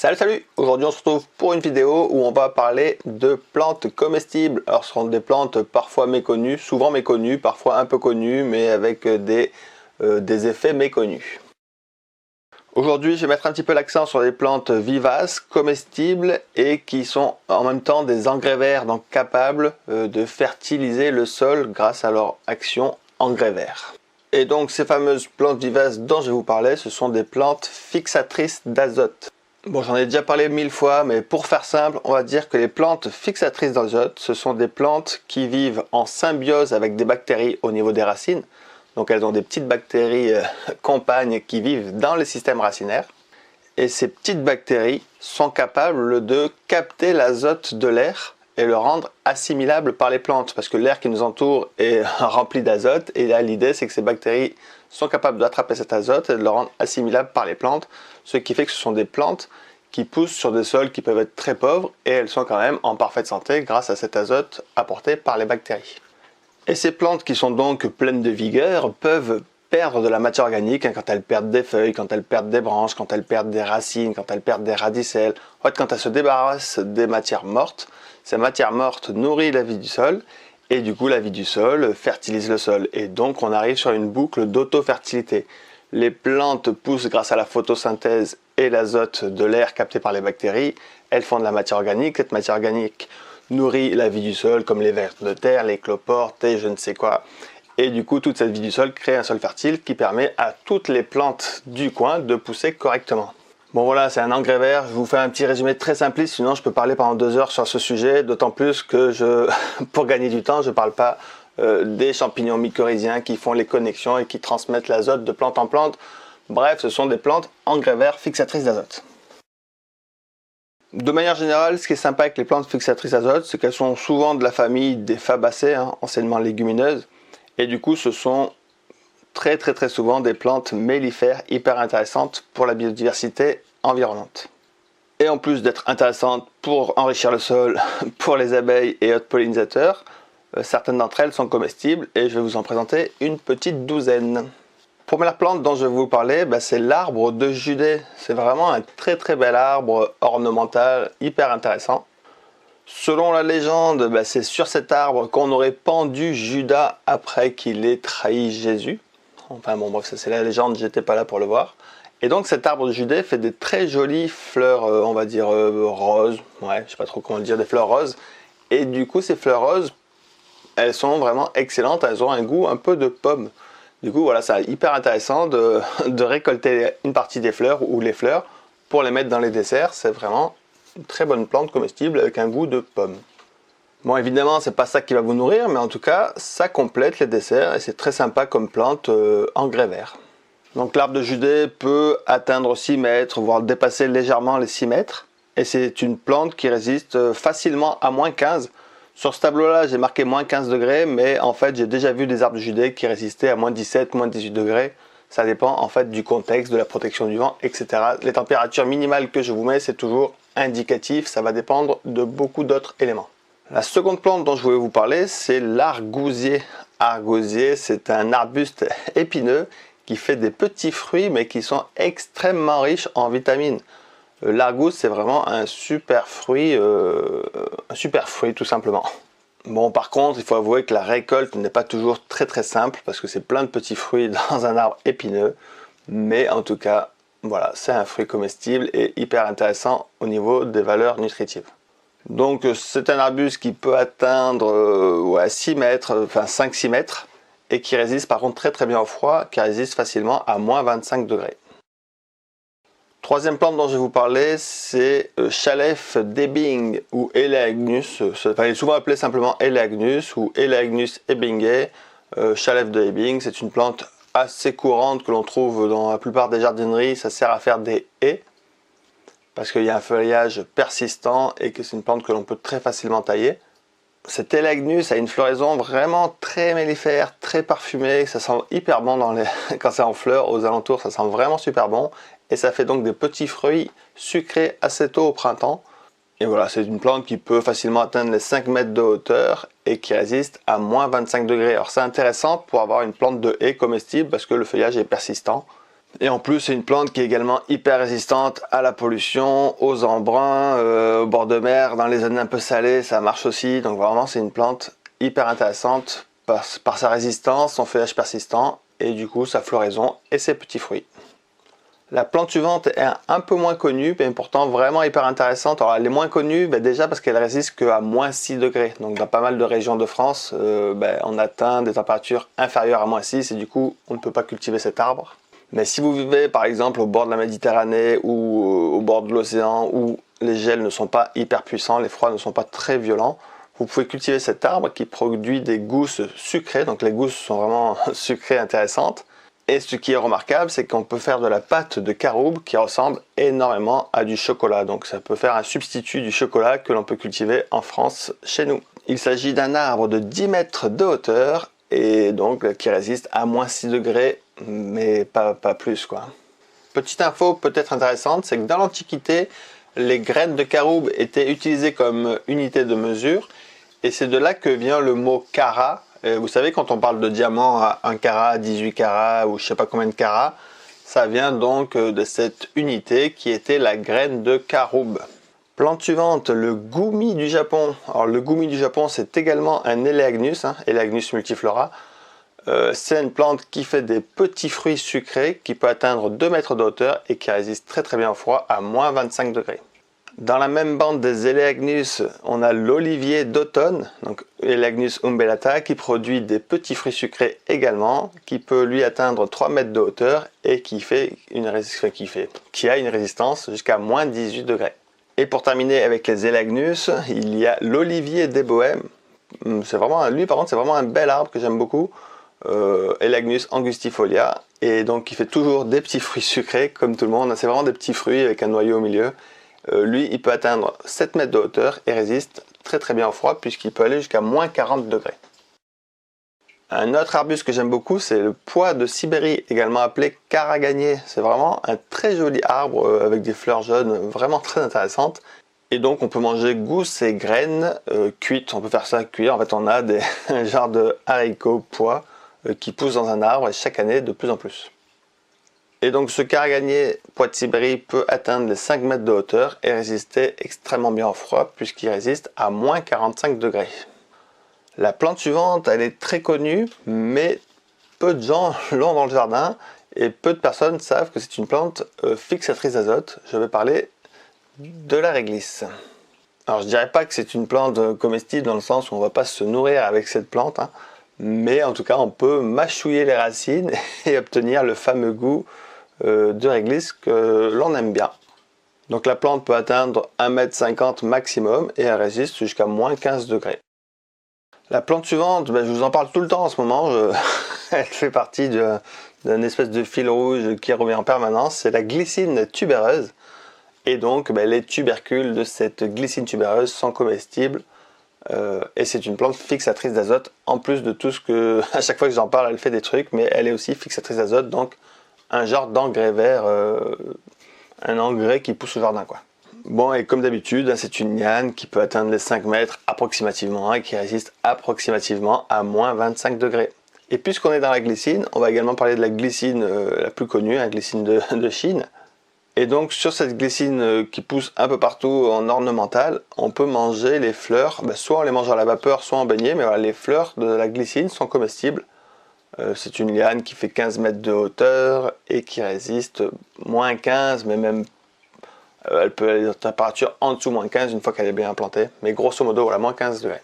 Salut salut Aujourd'hui on se retrouve pour une vidéo où on va parler de plantes comestibles. Alors ce sont des plantes parfois méconnues, souvent méconnues, parfois un peu connues, mais avec des, euh, des effets méconnus. Aujourd'hui je vais mettre un petit peu l'accent sur des plantes vivaces, comestibles et qui sont en même temps des engrais verts, donc capables euh, de fertiliser le sol grâce à leur action engrais vert. Et donc ces fameuses plantes vivaces dont je vous parler, ce sont des plantes fixatrices d'azote. Bon, j'en ai déjà parlé mille fois, mais pour faire simple, on va dire que les plantes fixatrices d'azote, ce sont des plantes qui vivent en symbiose avec des bactéries au niveau des racines. Donc elles ont des petites bactéries euh, compagnes qui vivent dans les systèmes racinaires. Et ces petites bactéries sont capables de capter l'azote de l'air et le rendre assimilable par les plantes parce que l'air qui nous entoure est rempli d'azote et là l'idée c'est que ces bactéries sont capables d'attraper cet azote et de le rendre assimilable par les plantes ce qui fait que ce sont des plantes qui poussent sur des sols qui peuvent être très pauvres et elles sont quand même en parfaite santé grâce à cet azote apporté par les bactéries. Et ces plantes qui sont donc pleines de vigueur peuvent perdre de la matière organique hein, quand elles perdent des feuilles, quand elles perdent des branches, quand elles perdent des racines, quand elles perdent des radicelles. En fait, quand elles se débarrassent des matières mortes, ces matières mortes nourrissent la vie du sol et du coup la vie du sol fertilise le sol. Et donc on arrive sur une boucle d'auto-fertilité. Les plantes poussent grâce à la photosynthèse et l'azote de l'air capté par les bactéries. Elles font de la matière organique. Cette matière organique nourrit la vie du sol comme les vers de terre, les cloportes et je ne sais quoi. Et du coup, toute cette vie du sol crée un sol fertile qui permet à toutes les plantes du coin de pousser correctement. Bon voilà, c'est un engrais vert. Je vous fais un petit résumé très simpliste, sinon je peux parler pendant deux heures sur ce sujet, d'autant plus que je, pour gagner du temps, je ne parle pas euh, des champignons mycorhiziens qui font les connexions et qui transmettent l'azote de plante en plante. Bref, ce sont des plantes engrais verts fixatrices d'azote. De manière générale, ce qui est sympa avec les plantes fixatrices d'azote, c'est qu'elles sont souvent de la famille des fabacées, hein, anciennement légumineuses, et du coup ce sont très très souvent des plantes mellifères hyper intéressantes pour la biodiversité environnante. Et en plus d'être intéressantes pour enrichir le sol, pour les abeilles et autres pollinisateurs, euh, certaines d'entre elles sont comestibles et je vais vous en présenter une petite douzaine. Première plante dont je vais vous parler, bah, c'est l'arbre de Judée. C'est vraiment un très très bel arbre ornemental hyper intéressant. Selon la légende, bah, c'est sur cet arbre qu'on aurait pendu Judas après qu'il ait trahi Jésus. Enfin bon, bref, ça c'est la légende, j'étais pas là pour le voir. Et donc cet arbre de Judée fait des très jolies fleurs, euh, on va dire euh, roses, ouais, je sais pas trop comment le dire, des fleurs roses. Et du coup, ces fleurs roses, elles sont vraiment excellentes, elles ont un goût un peu de pomme. Du coup, voilà, c'est hyper intéressant de, de, récolter une partie des fleurs ou les fleurs pour les mettre dans les desserts. C'est vraiment très bonne plante comestible avec un goût de pomme. Bon, évidemment, c'est pas ça qui va vous nourrir, mais en tout cas, ça complète les desserts et c'est très sympa comme plante euh, en grès vert. Donc l'arbre de Judée peut atteindre 6 mètres, voire dépasser légèrement les 6 mètres. Et c'est une plante qui résiste euh, facilement à moins 15. Sur ce tableau-là, j'ai marqué moins 15 degrés, mais en fait, j'ai déjà vu des arbres de Judée qui résistaient à moins 17, moins 18 degrés. Ça dépend en fait du contexte, de la protection du vent, etc. Les températures minimales que je vous mets, c'est toujours indicatif. Ça va dépendre de beaucoup d'autres éléments. La seconde plante dont je voulais vous parler, c'est l'argousier. Argousier, c'est un arbuste épineux qui fait des petits fruits mais qui sont extrêmement riches en vitamines. Euh, l'argousse, c'est vraiment un super fruit, euh, un super fruit tout simplement. Bon, par contre, il faut avouer que la récolte n'est pas toujours très très simple parce que c'est plein de petits fruits dans un arbre épineux. Mais en tout cas, voilà, c'est un fruit comestible et hyper intéressant au niveau des valeurs nutritives. Donc euh, c'est un arbuste qui peut atteindre 6 euh, mètres, enfin 5-6 mètres, et qui résiste par contre très très bien au froid, qui résiste facilement à moins 25 degrés. Troisième plante dont je vais vous parler, c'est euh, Chalef debing ou Eleagnus. il est souvent appelé simplement Eleagnus ou Eleagnus ebingae. Chalef de c'est une plante assez courante que l'on trouve dans la plupart des jardineries. Ça sert à faire des haies parce qu'il y a un feuillage persistant et que c'est une plante que l'on peut très facilement tailler. Cet Elagnus a une floraison vraiment très mellifère, très parfumée, ça sent hyper bon dans les... quand c'est en fleurs aux alentours, ça sent vraiment super bon et ça fait donc des petits fruits sucrés assez tôt au printemps. Et voilà, c'est une plante qui peut facilement atteindre les 5 mètres de hauteur et qui résiste à moins 25 degrés. Alors c'est intéressant pour avoir une plante de haie comestible parce que le feuillage est persistant. Et en plus, c'est une plante qui est également hyper résistante à la pollution, aux embruns, euh, au bord de mer, dans les zones un peu salées, ça marche aussi. Donc vraiment, c'est une plante hyper intéressante par, par, sa résistance, son feuillage persistant et du coup sa floraison et ses petits fruits. La plante suivante est un peu moins connue, mais pourtant vraiment hyper intéressante. Alors elle est moins connue ben, déjà parce qu'elle résiste qu'à moins 6 degrés. Donc dans pas mal de régions de France, euh, ben, on atteint des températures inférieures à moins 6 et du coup on ne peut pas cultiver cet arbre. Mais si vous vivez par exemple au bord de la Méditerranée ou au bord de l'océan où les gels ne sont pas hyper puissants, les froids ne sont pas très violents, vous pouvez cultiver cet arbre qui produit des gousses sucrées. Donc les gousses sont vraiment sucrées intéressantes et ce qui est remarquable, c'est qu'on peut faire de la pâte de caroube qui ressemble énormément à du chocolat. Donc ça peut faire un substitut du chocolat que l'on peut cultiver en France chez nous. Il s'agit d'un arbre de 10 mètres de hauteur et donc qui résiste à moins 6 degrés, mais pas, pas plus quoi. Petite info peut-être intéressante, c'est que dans l'Antiquité, les graines de caroube étaient utilisées comme unité de mesure et c'est de là que vient le mot cara vous savez, quand on parle de diamant à 1 carat, 18 carats ou je sais pas combien de carats, ça vient donc euh, de cette unité qui était la graine de caroube. Plante suivante, le gumi du Japon. Alors le gumi du Japon, c'est également un Eleagnus, hein, Eleagnus multiflora. Euh, c'est une plante qui fait des petits fruits sucrés qui peut atteindre 2 mètres de hauteur et qui résiste très très bien au froid à moins 25 degrés. Dans la même bande des Eleagnus, on a l'olivier d'automne, donc Eleagnus umbellata, qui produit des petits fruits sucrés également, qui peut lui atteindre 3 mètres de hauteur et qui, fait une qui, qui a une résistance jusqu'à moins 18 degrés. Et pour terminer avec les Eleagnus, il y a l'olivier des bohèmes. Hum, vraiment, lui par contre, c'est vraiment un bel arbre que j'aime beaucoup. Euh, angustifolia, et donc il fait toujours des petits fruits sucrés comme tout le monde. C'est vraiment des petits fruits avec un noyau au milieu. Euh, lui, il peut atteindre 7 mètres de hauteur et résiste très très bien au froid puisqu'il peut aller jusqu'à moins 40 degrés. Un autre arbuste que j'aime beaucoup, c'est le pois de Sibérie, également appelé caragagné. C'est vraiment un très joli arbre euh, avec des fleurs jaunes vraiment très intéressantes. Et donc on peut manger gousses et graines euh, cuites, on peut faire ça cuire. En fait on a des, un genre de haricots pois qui poussent dans un arbre chaque année de plus en plus. Et donc ce de Sibérie peut atteindre les 5 mètres de hauteur et résister extrêmement bien au froid puisqu'il résiste à moins 45 degrés. La plante suivante, elle est très connue, mais peu de gens l'ont dans le jardin et peu de personnes savent que c'est une plante euh, fixatrice d'azote. Je vais parler de la réglisse. Alors je dirais pas que c'est une plante euh, comestible dans le sens où on va pas se nourrir avec cette plante, hein, mais en tout cas on peut mâchouiller les racines et obtenir le fameux goût de réglisse que l'on aime bien. Donc la plante peut atteindre 1m50 maximum et elle résiste jusqu'à moins 15 degrés. La plante suivante, ben, je vous en parle tout le temps en ce moment, elle fait partie d'une espèce de fil rouge qui revient en permanence, c'est la glycine tubéreuse. Et donc ben, les tubercules de cette glycine tubéreuse sont comestibles euh, et c'est une plante fixatrice d'azote en plus de tout ce que à chaque fois que j'en parle elle fait des trucs mais elle est aussi fixatrice d'azote donc un genre d'engrais vert, euh, un engrais qui pousse au jardin quoi. Bon et comme d'habitude, hein, c'est une liane qui peut atteindre les 5 mètres approximativement et qui résiste approximativement à moins 25 degrés. Et puisqu'on est dans la glycine, on va également parler de la glycine euh, la plus connue, la glycine de, Chine. Et donc sur cette glycine euh, qui pousse un peu partout en ornemental, on peut manger les fleurs, ben, soit on les mange à la vapeur, soit en beignet, mais voilà, les fleurs de la glycine sont comestibles. Euh, c'est une liane qui fait 15 mètres de hauteur et qui résiste moins 15, mais même euh, elle peut aller à température en dessous moins 15 une fois qu'elle est bien implantée. Mais grosso modo, voilà, moins 15 degrés.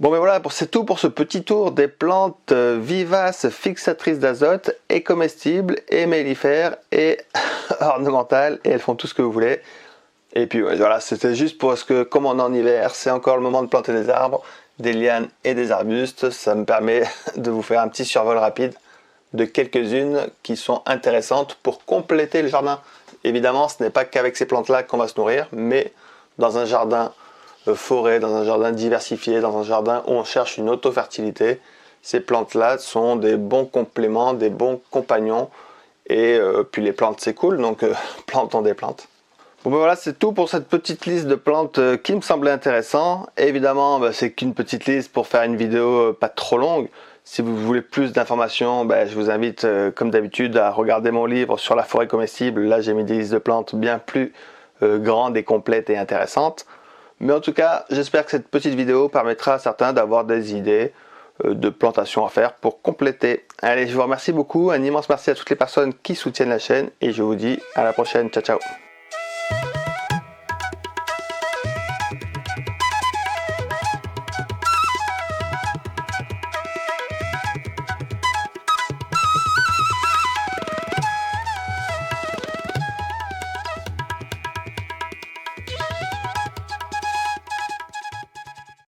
Bon ben voilà, c'est tout pour ce petit tour des plantes euh, vivaces fixatrices d'azote et comestibles et mellifères et ornementales et elles font tout ce que vous voulez. Et puis voilà, c'était juste parce que comme on est en hiver, c'est encore le moment de planter des arbres des lianes et des arbustes. Ça me permet de vous faire un petit survol rapide de quelques-unes qui sont intéressantes pour compléter le jardin. Évidemment, ce n'est pas qu'avec ces plantes-là qu'on va se nourrir, mais dans un jardin euh, forêt, dans un jardin diversifié, dans un jardin où on cherche une auto-fertilité, ces plantes-là sont des bons compléments, des bons compagnons. Et euh, puis les plantes, c'est cool, donc euh, plantons des plantes. Bon ben voilà, c'est tout pour cette petite liste de plantes euh, qui me semblait intéressant. évidemment, ben, c'est qu'une petite liste pour faire une vidéo euh, pas trop longue. Si vous voulez plus d'informations, ben, je vous invite euh, comme d'habitude à regarder mon livre sur la forêt comestible. Là j'ai mis des listes de plantes bien plus grandes et complètes et intéressantes. Mais en tout cas, j'espère que cette petite vidéo permettra à certains d'avoir des idées de plantation à faire pour compléter. Allez, je vous remercie beaucoup. Un immense merci à toutes les personnes qui soutiennent la chaîne et je vous dis à la prochaine. Ciao, ciao.